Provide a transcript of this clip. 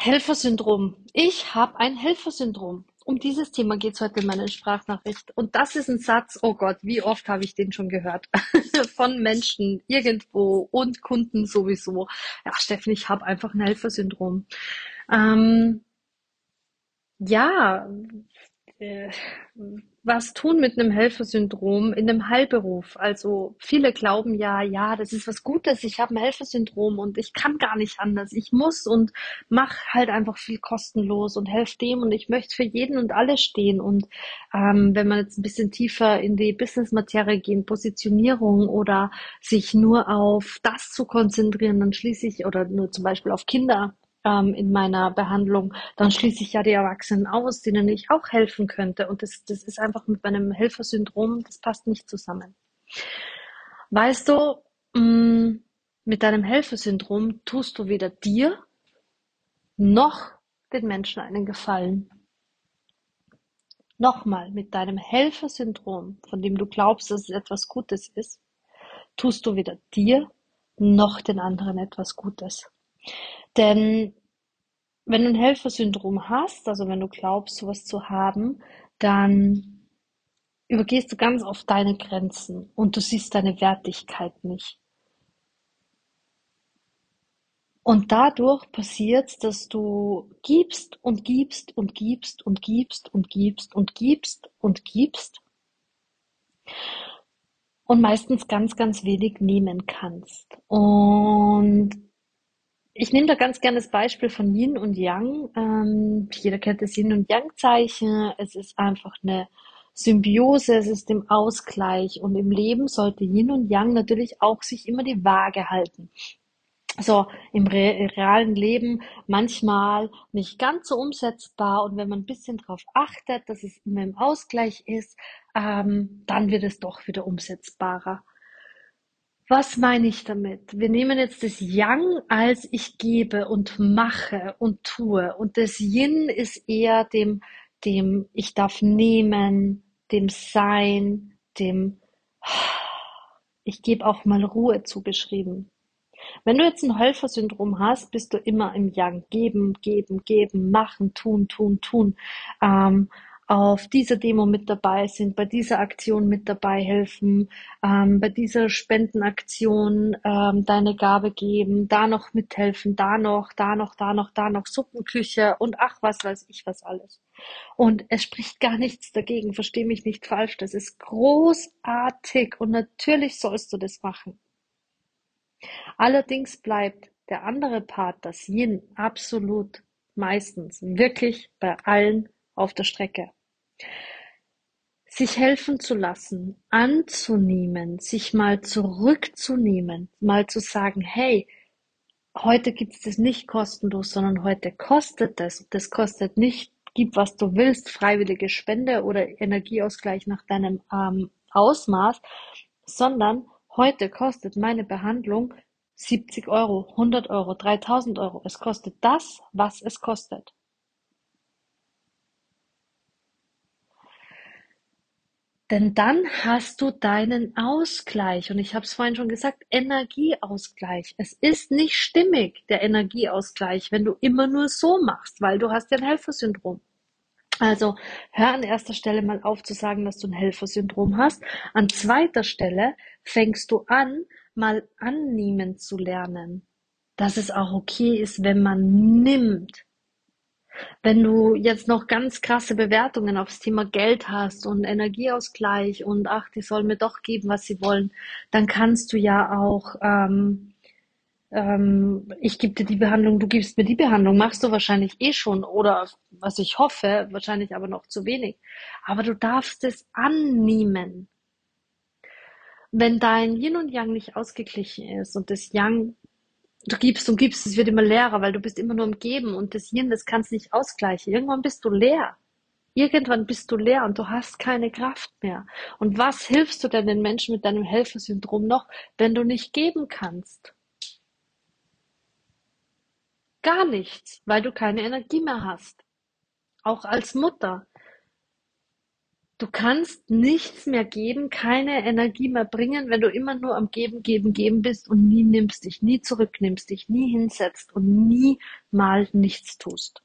Helfersyndrom. Ich habe ein Helfersyndrom. Um dieses Thema geht es heute in meiner Sprachnachricht. Und das ist ein Satz, oh Gott, wie oft habe ich den schon gehört? Von Menschen irgendwo und Kunden sowieso. Ja, Steffen, ich habe einfach ein Helfersyndrom. Ähm, ja, äh, was tun mit einem Helfersyndrom in einem Heilberuf. Also viele glauben ja, ja, das ist was Gutes, ich habe ein Helfersyndrom und ich kann gar nicht anders. Ich muss und mach halt einfach viel kostenlos und helfe dem und ich möchte für jeden und alle stehen. Und ähm, wenn man jetzt ein bisschen tiefer in die Business-Materie gehen, Positionierung oder sich nur auf das zu konzentrieren, dann schließlich oder nur zum Beispiel auf Kinder ähm, in meiner Behandlung, dann schließe ich ja die Erwachsenen aus, denen ich auch helfen könnte. Und das, das ist einfach mit meinem Helfersyndrom, das passt nicht zusammen. Weißt du, mm, mit deinem Helfersyndrom tust du weder dir noch den Menschen einen Gefallen. Nochmal, mit deinem Helfersyndrom, von dem du glaubst, dass es etwas Gutes ist, tust du weder dir noch den anderen etwas Gutes. Denn wenn du ein Helfersyndrom hast, also wenn du glaubst, sowas zu haben, dann übergehst du ganz oft deine Grenzen und du siehst deine Wertigkeit nicht. Und dadurch passiert, dass du gibst und gibst und gibst und gibst und gibst und gibst und gibst und meistens ganz, ganz wenig nehmen kannst. Und ich nehme da ganz gerne das Beispiel von Yin und Yang. Ähm, jeder kennt das Yin und Yang-Zeichen. Es ist einfach eine Symbiose, es ist im Ausgleich. Und im Leben sollte Yin und Yang natürlich auch sich immer die Waage halten. So im re realen Leben manchmal nicht ganz so umsetzbar. Und wenn man ein bisschen darauf achtet, dass es immer im Ausgleich ist, ähm, dann wird es doch wieder umsetzbarer. Was meine ich damit? Wir nehmen jetzt das Yang als ich gebe und mache und tue und das Yin ist eher dem, dem ich darf nehmen, dem Sein, dem ich gebe auch mal Ruhe zugeschrieben. Wenn du jetzt ein Helfersyndrom hast, bist du immer im Yang. Geben, geben, geben, machen, tun, tun, tun. Ähm, auf dieser Demo mit dabei sind, bei dieser Aktion mit dabei helfen, ähm, bei dieser Spendenaktion ähm, deine Gabe geben, da noch mithelfen, da noch, da noch, da noch, da noch Suppenküche und ach, was weiß ich was alles. Und es spricht gar nichts dagegen, versteh mich nicht falsch, das ist großartig und natürlich sollst du das machen. Allerdings bleibt der andere Part, das Yin, absolut meistens wirklich bei allen auf der Strecke. Sich helfen zu lassen, anzunehmen, sich mal zurückzunehmen, mal zu sagen, hey, heute gibt's das nicht kostenlos, sondern heute kostet es. Das kostet nicht, gib was du willst, freiwillige Spende oder Energieausgleich nach deinem ähm, Ausmaß, sondern heute kostet meine Behandlung 70 Euro, 100 Euro, 3000 Euro. Es kostet das, was es kostet. Denn dann hast du deinen Ausgleich. Und ich habe es vorhin schon gesagt, Energieausgleich. Es ist nicht stimmig, der Energieausgleich, wenn du immer nur so machst, weil du hast ja ein Helfersyndrom. Also hör an erster Stelle mal auf zu sagen, dass du ein Helfersyndrom hast. An zweiter Stelle fängst du an, mal annehmen zu lernen, dass es auch okay ist, wenn man nimmt wenn du jetzt noch ganz krasse Bewertungen aufs Thema Geld hast und Energieausgleich und ach, die sollen mir doch geben, was sie wollen, dann kannst du ja auch, ähm, ähm, ich gebe dir die Behandlung, du gibst mir die Behandlung, machst du wahrscheinlich eh schon oder was ich hoffe, wahrscheinlich aber noch zu wenig. Aber du darfst es annehmen. Wenn dein Yin und Yang nicht ausgeglichen ist und das Yang du gibst und gibst, es wird immer leerer, weil du bist immer nur im Geben und das Yin, das kannst nicht ausgleichen. Irgendwann bist du leer. Irgendwann bist du leer und du hast keine Kraft mehr. Und was hilfst du denn den Menschen mit deinem Helfersyndrom noch, wenn du nicht geben kannst? Gar nichts, weil du keine Energie mehr hast. Auch als Mutter. Du kannst nichts mehr geben, keine Energie mehr bringen, wenn du immer nur am Geben, Geben, Geben bist und nie nimmst dich, nie zurücknimmst dich, nie hinsetzt und nie mal nichts tust.